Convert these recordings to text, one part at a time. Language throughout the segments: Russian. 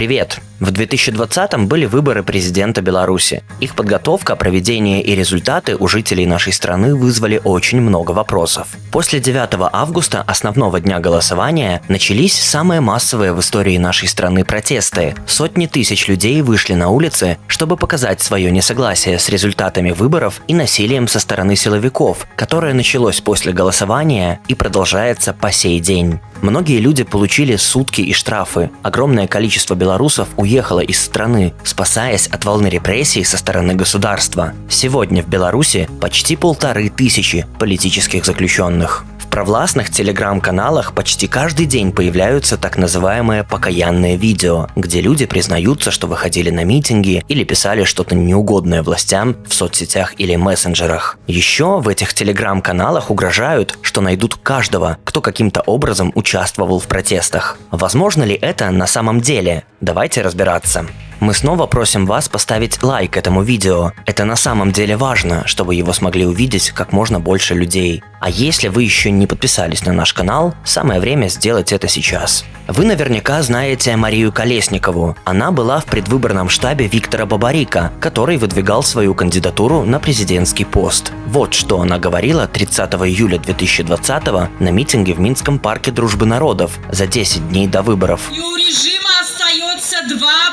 Привет! В 2020-м были выборы президента Беларуси. Их подготовка, проведение и результаты у жителей нашей страны вызвали очень много вопросов. После 9 августа, основного дня голосования, начались самые массовые в истории нашей страны протесты. Сотни тысяч людей вышли на улицы, чтобы показать свое несогласие с результатами выборов и насилием со стороны силовиков, которое началось после голосования и продолжается по сей день. Многие люди получили сутки и штрафы. Огромное количество белорусов уехало из страны, спасаясь от волны репрессий со стороны государства. Сегодня в Беларуси почти полторы тысячи политических заключенных провластных телеграм-каналах почти каждый день появляются так называемые покаянные видео, где люди признаются, что выходили на митинги или писали что-то неугодное властям в соцсетях или мессенджерах. Еще в этих телеграм-каналах угрожают, что найдут каждого, кто каким-то образом участвовал в протестах. Возможно ли это на самом деле? Давайте разбираться. Мы снова просим вас поставить лайк этому видео. Это на самом деле важно, чтобы его смогли увидеть как можно больше людей. А если вы еще не подписались на наш канал, самое время сделать это сейчас. Вы наверняка знаете Марию Колесникову. Она была в предвыборном штабе Виктора Бабарика, который выдвигал свою кандидатуру на президентский пост. Вот что она говорила 30 июля 2020 на митинге в Минском парке Дружбы народов за 10 дней до выборов. Два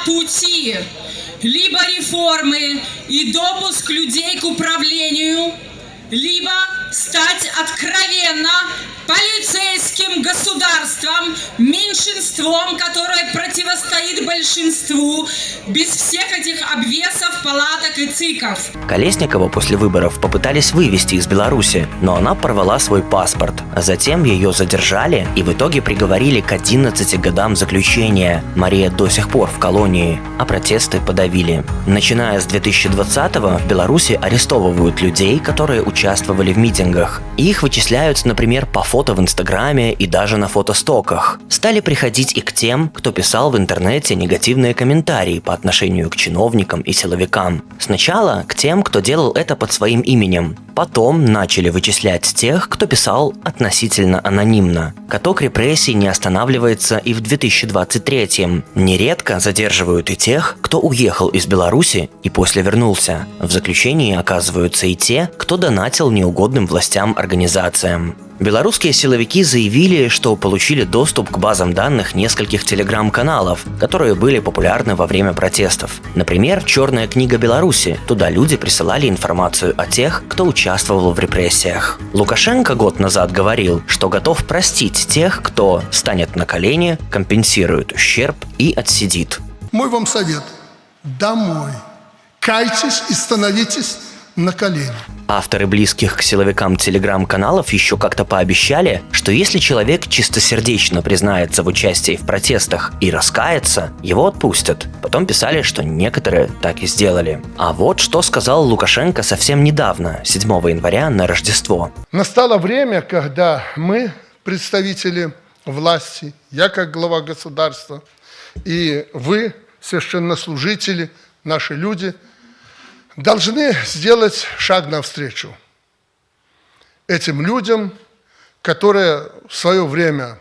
пути. Либо реформы и допуск людей к управлению, либо стать откровенно полицейским государством, меньшинством, которое противостоит большинству, без всех этих обвесов, палаток и циков. Колесникова после выборов попытались вывести из Беларуси, но она порвала свой паспорт. Затем ее задержали и в итоге приговорили к 11 годам заключения. Мария до сих пор в колонии, а протесты подавили. Начиная с 2020-го в Беларуси арестовывают людей, которые участвовали в митингах. Их вычисляют, например, по фото в Инстаграме и даже на фотостоках. Стали приходить и к тем, кто писал в интернете негативные комментарии по отношению к чиновникам и силовикам. Сначала к тем, кто делал это под своим именем. Потом начали вычислять тех, кто писал относительно анонимно. Каток репрессий не останавливается и в 2023-м. Нередко задерживают и тех, кто уехал из Беларуси и после вернулся. В заключении оказываются и те, кто донатил неугодным властям организациям. Белорусские силовики заявили, что получили доступ к базам данных нескольких телеграм-каналов, которые были популярны во время протестов. Например, «Черная книга Беларуси». Туда люди присылали информацию о тех, кто участвовал в репрессиях. Лукашенко год назад говорил, что готов простить тех, кто станет на колени, компенсирует ущерб и отсидит. Мой вам совет – домой. Кайтесь и становитесь на колени. Авторы близких к силовикам телеграм-каналов еще как-то пообещали, что если человек чистосердечно признается в участии в протестах и раскается, его отпустят. Потом писали, что некоторые так и сделали. А вот что сказал Лукашенко совсем недавно, 7 января на Рождество. Настало время, когда мы, представители власти, я как глава государства, и вы, священнослужители, наши люди – должны сделать шаг навстречу этим людям, которые в свое время,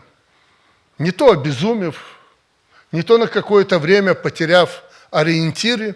не то обезумев, не то на какое-то время потеряв ориентиры,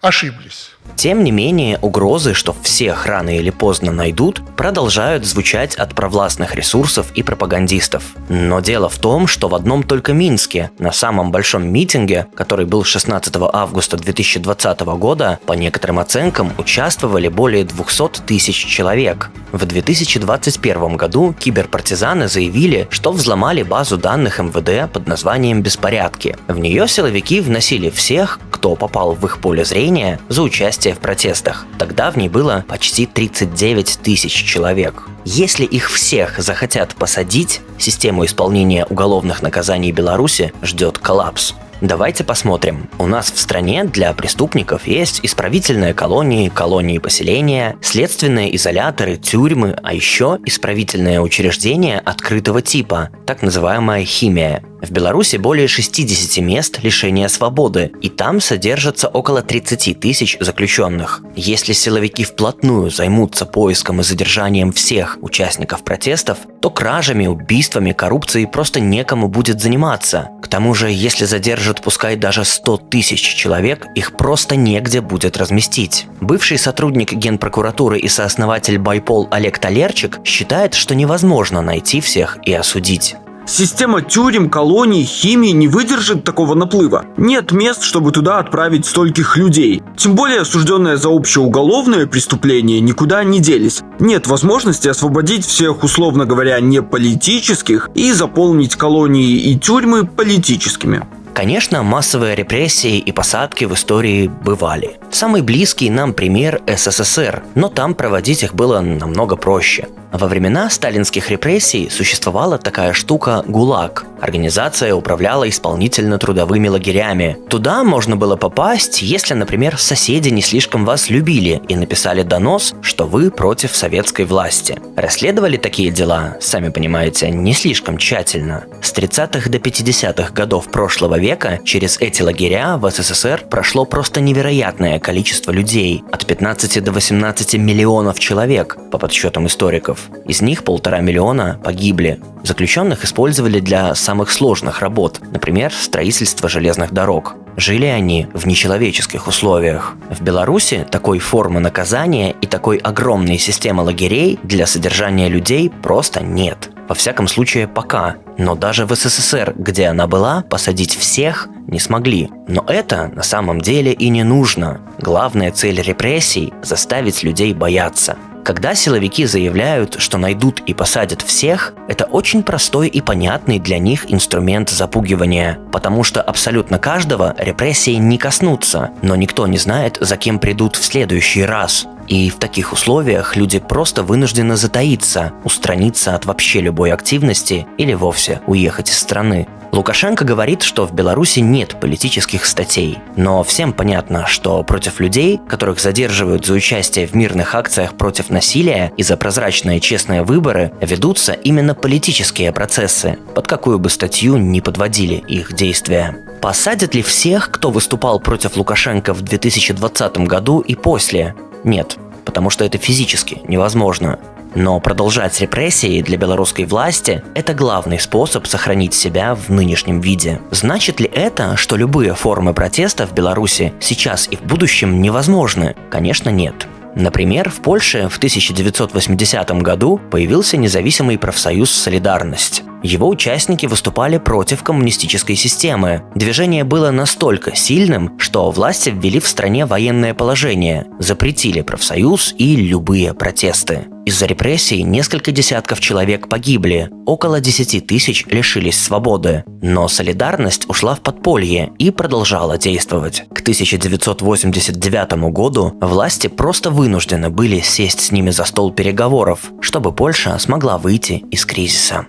ошиблись. Тем не менее, угрозы, что всех рано или поздно найдут, продолжают звучать от провластных ресурсов и пропагандистов. Но дело в том, что в одном только Минске, на самом большом митинге, который был 16 августа 2020 года, по некоторым оценкам участвовали более 200 тысяч человек. В 2021 году киберпартизаны заявили, что взломали базу данных МВД под названием «Беспорядки». В нее силовики вносили всех, кто попал в их поле зрения за участие в протестах. Тогда в ней было почти 39 тысяч человек. Если их всех захотят посадить, систему исполнения уголовных наказаний Беларуси ждет коллапс. Давайте посмотрим. У нас в стране для преступников есть исправительные колонии, колонии поселения, следственные изоляторы, тюрьмы, а еще исправительное учреждение открытого типа, так называемая химия. В Беларуси более 60 мест лишения свободы, и там содержатся около 30 тысяч заключенных. Если силовики вплотную займутся поиском и задержанием всех участников протестов, то кражами, убийствами, коррупцией просто некому будет заниматься. К тому же, если задержат пускай даже 100 тысяч человек, их просто негде будет разместить. Бывший сотрудник Генпрокуратуры и сооснователь Байпол Олег Талерчик считает, что невозможно найти всех и осудить. Система тюрем, колоний, химии не выдержит такого наплыва. Нет мест, чтобы туда отправить стольких людей. Тем более осужденные за общеуголовное преступление никуда не делись. Нет возможности освободить всех, условно говоря, не политических и заполнить колонии и тюрьмы политическими. Конечно, массовые репрессии и посадки в истории бывали. Самый близкий нам пример СССР, но там проводить их было намного проще. Во времена сталинских репрессий существовала такая штука ГУЛАГ. Организация управляла исполнительно-трудовыми лагерями. Туда можно было попасть, если, например, соседи не слишком вас любили и написали донос, что вы против советской власти. Расследовали такие дела, сами понимаете, не слишком тщательно. С 30-х до 50-х годов прошлого века через эти лагеря в СССР прошло просто невероятное количество людей, от 15 до 18 миллионов человек, по подсчетам историков. Из них полтора миллиона погибли. Заключенных использовали для самых сложных работ, например, строительство железных дорог. Жили они в нечеловеческих условиях. В Беларуси такой формы наказания и такой огромной системы лагерей для содержания людей просто нет. Во всяком случае, пока. Но даже в СССР, где она была, посадить всех не смогли. Но это на самом деле и не нужно. Главная цель репрессий – заставить людей бояться. Когда силовики заявляют, что найдут и посадят всех, это очень простой и понятный для них инструмент запугивания, потому что абсолютно каждого репрессии не коснутся, но никто не знает, за кем придут в следующий раз. И в таких условиях люди просто вынуждены затаиться, устраниться от вообще любой активности или вовсе уехать из страны. Лукашенко говорит, что в Беларуси нет политических статей, но всем понятно, что против людей, которых задерживают за участие в мирных акциях против насилия и за прозрачные честные выборы, ведутся именно политические процессы, под какую бы статью ни подводили их действия. Посадят ли всех, кто выступал против Лукашенко в 2020 году и после? Нет, потому что это физически невозможно. Но продолжать репрессии для белорусской власти – это главный способ сохранить себя в нынешнем виде. Значит ли это, что любые формы протеста в Беларуси сейчас и в будущем невозможны? Конечно, нет. Например, в Польше в 1980 году появился независимый профсоюз «Солидарность». Его участники выступали против коммунистической системы. Движение было настолько сильным, что власти ввели в стране военное положение, запретили профсоюз и любые протесты. Из-за репрессий несколько десятков человек погибли, около 10 тысяч лишились свободы. Но солидарность ушла в подполье и продолжала действовать. К 1989 году власти просто вынуждены были сесть с ними за стол переговоров, чтобы Польша смогла выйти из кризиса.